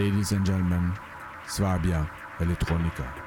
Ladies and gentlemen, Swabia Electronica.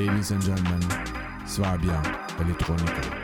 Ladies and gentlemen, es war bien, Elektronika.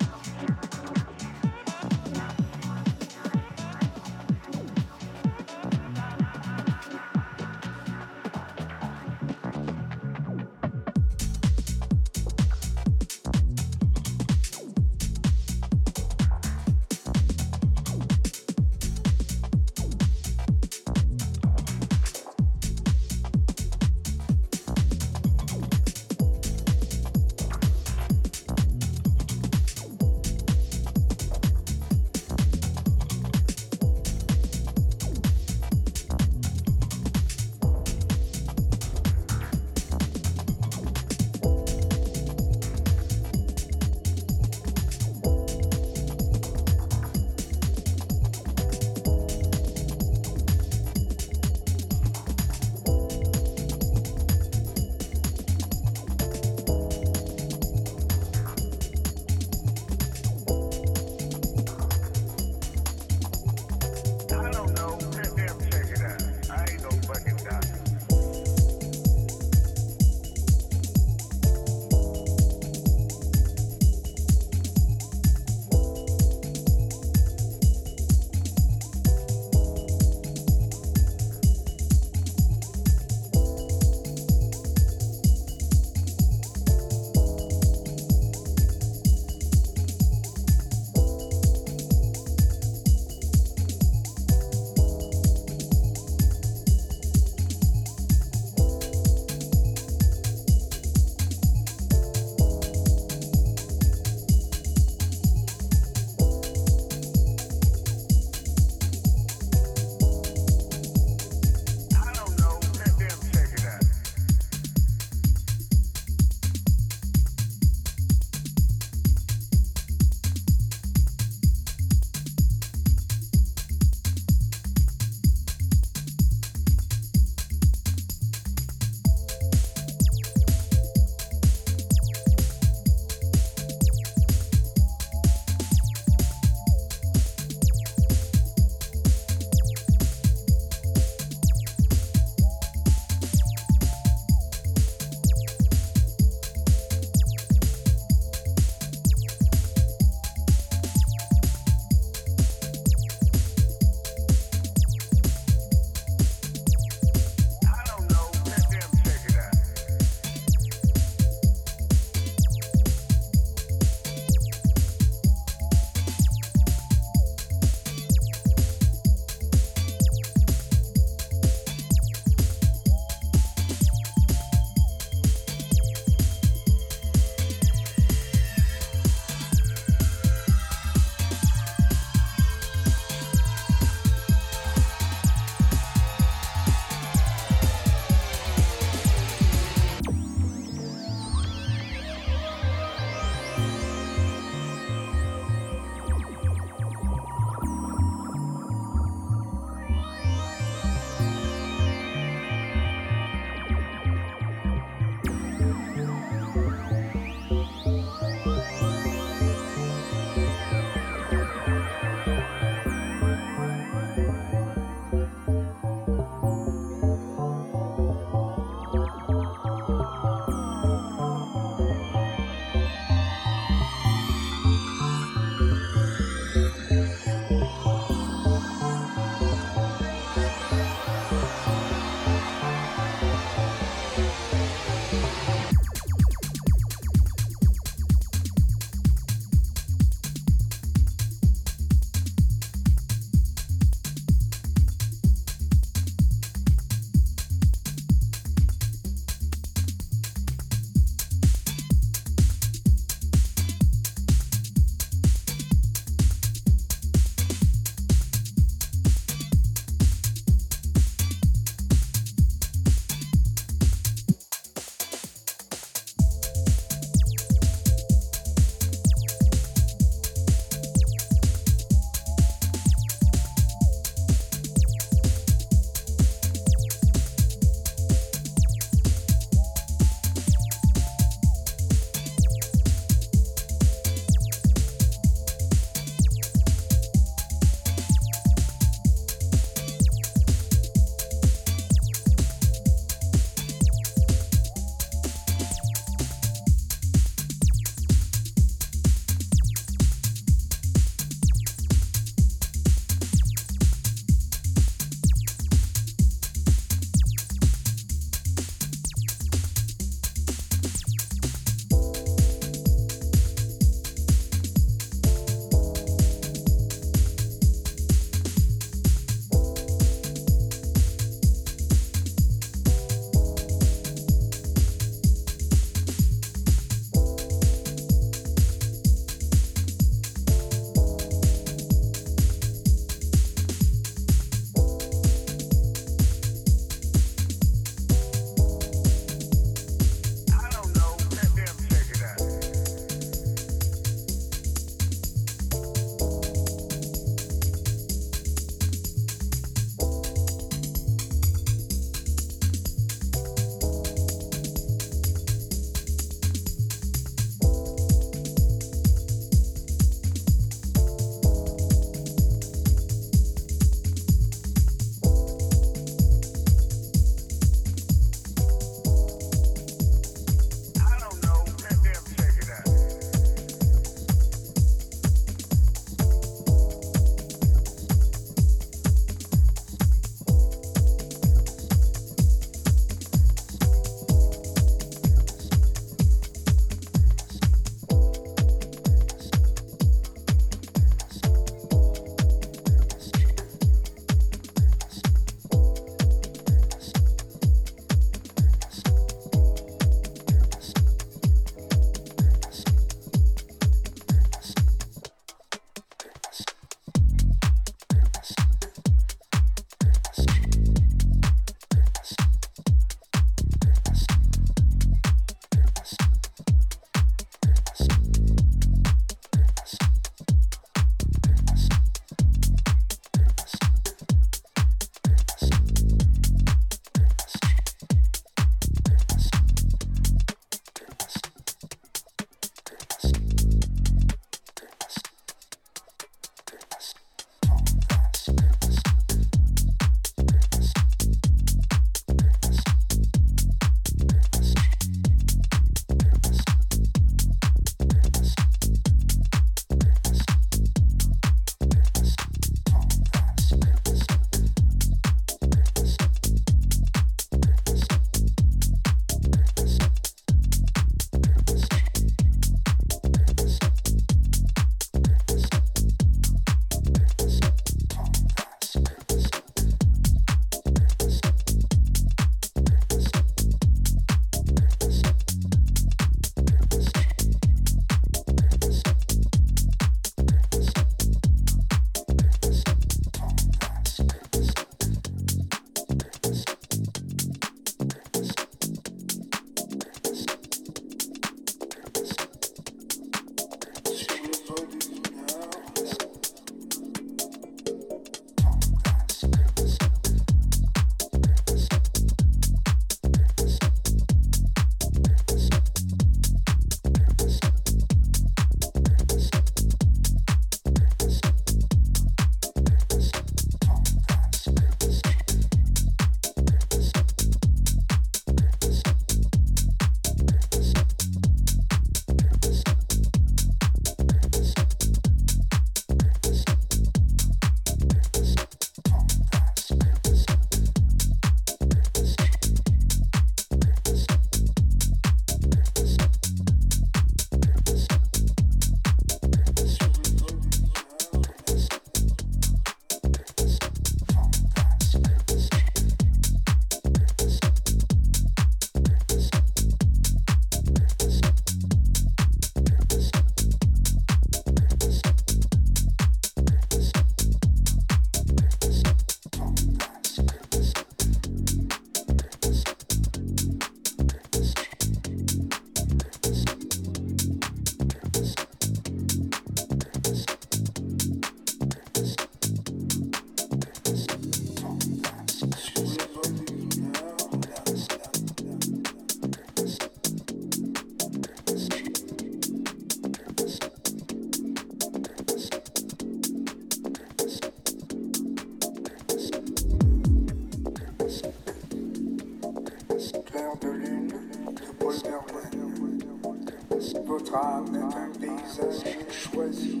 Electronica. drame est un paysage choisi,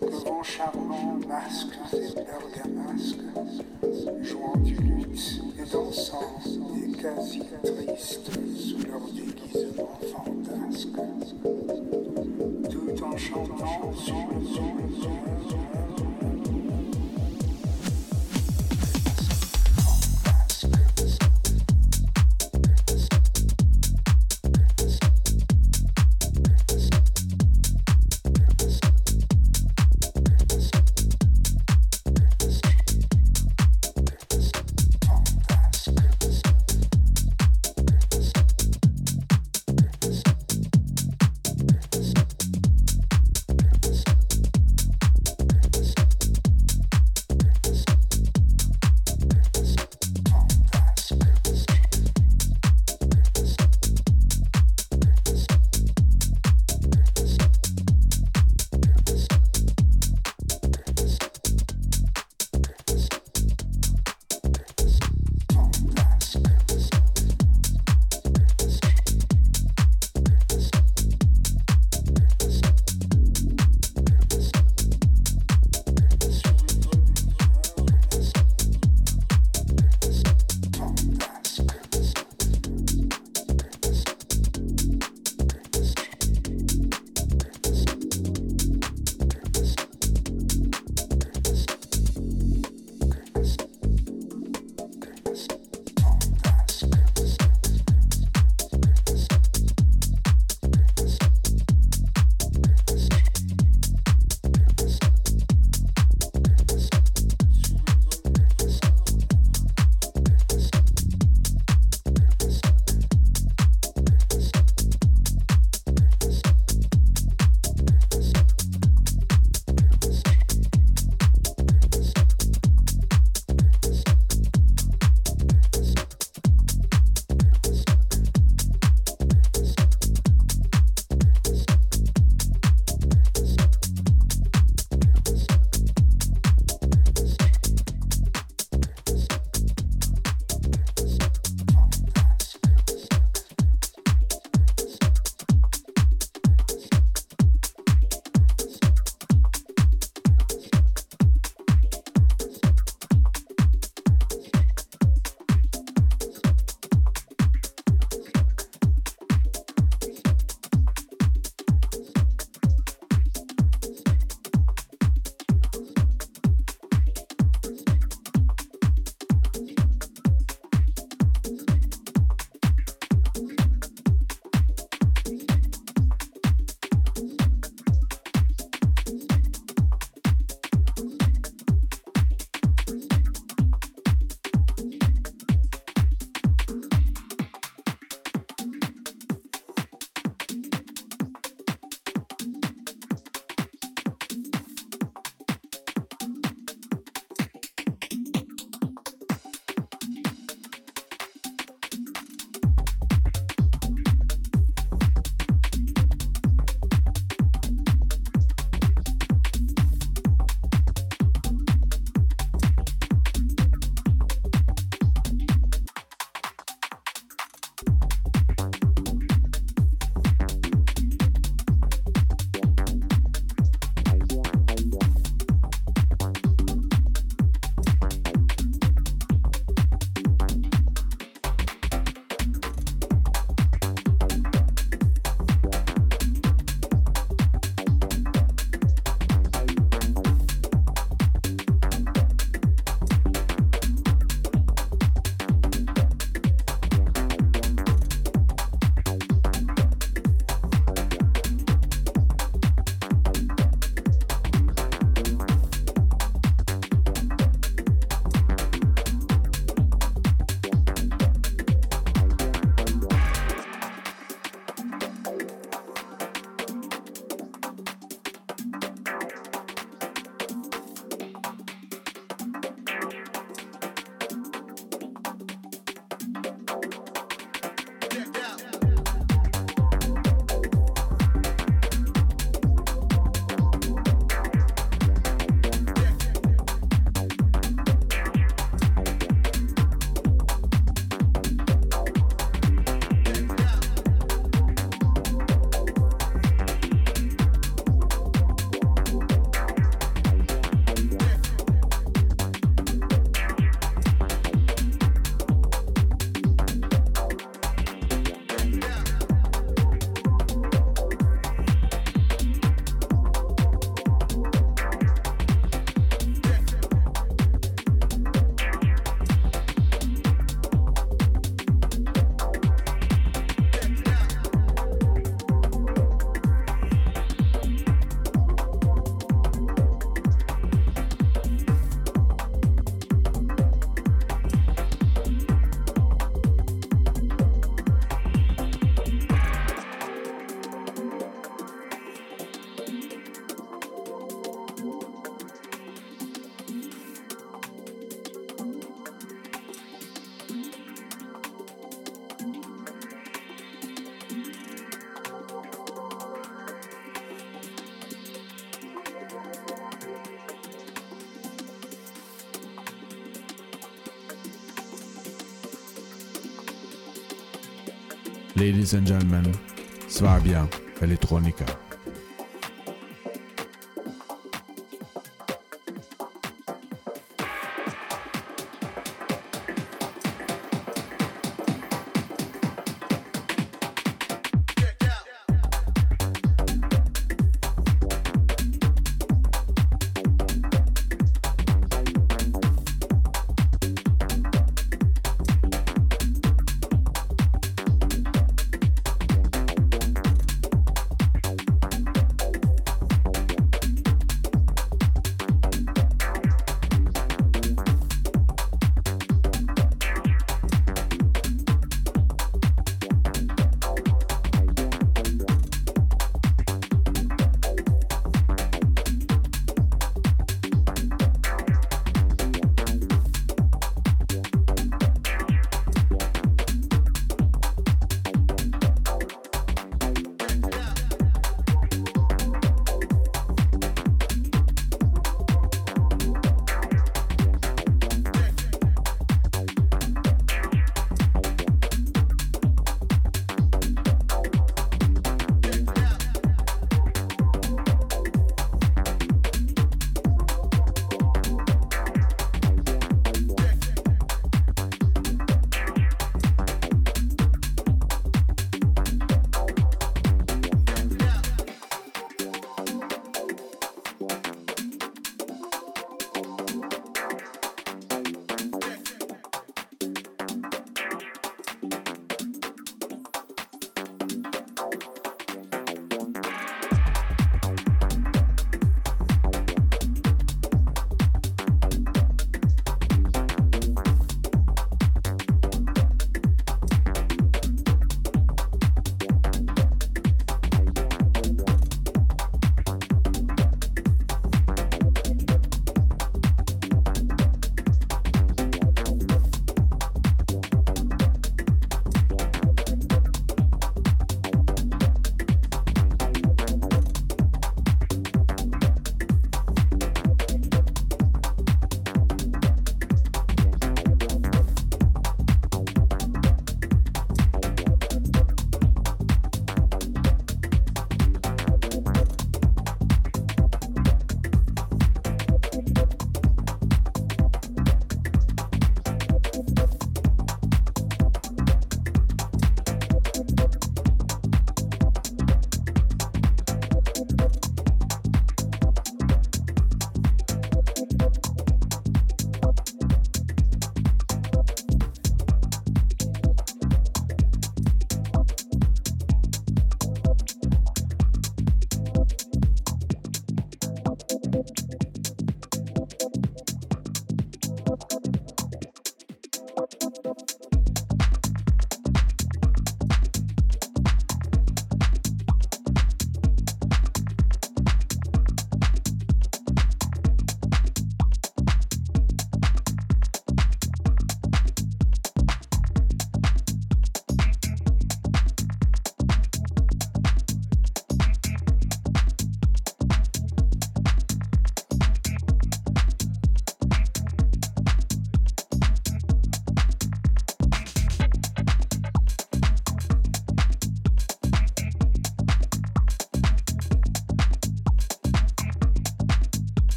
que vent charmant masque des bergamasques, jouant du luth et dansant et quasi tristes sous leur déguisement fantasque, tout en chantant sur le son. Ladies and gentlemen, Swabia Electronica.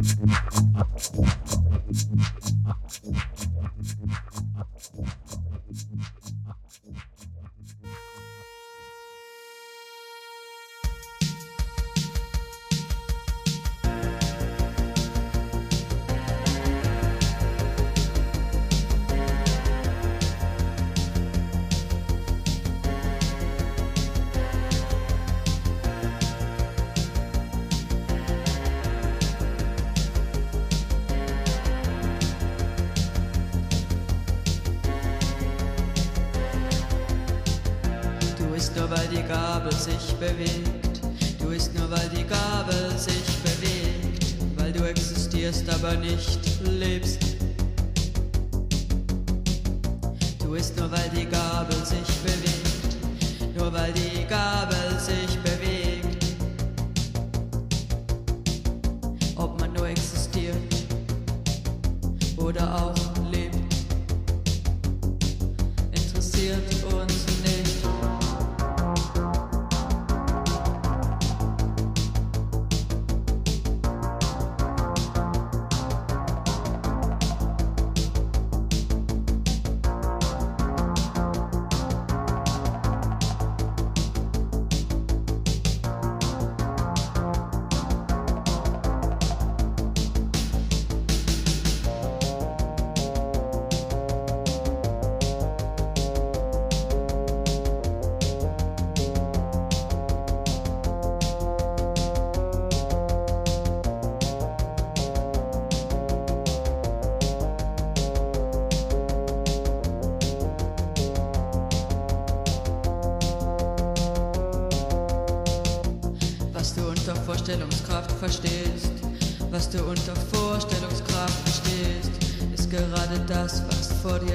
Thank you.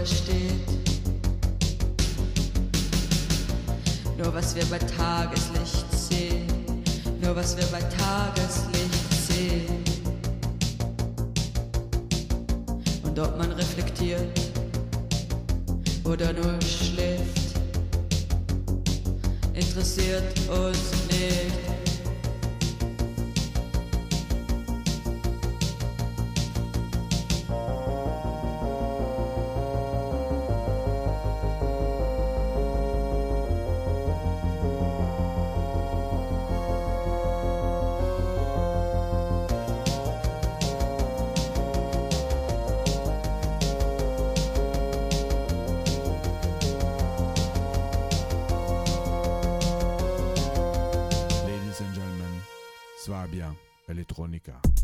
steht. Nur was wir bei Tageslicht sehen, nur was wir bei Tageslicht sehen. Und ob man reflektiert oder nur schläft, interessiert uns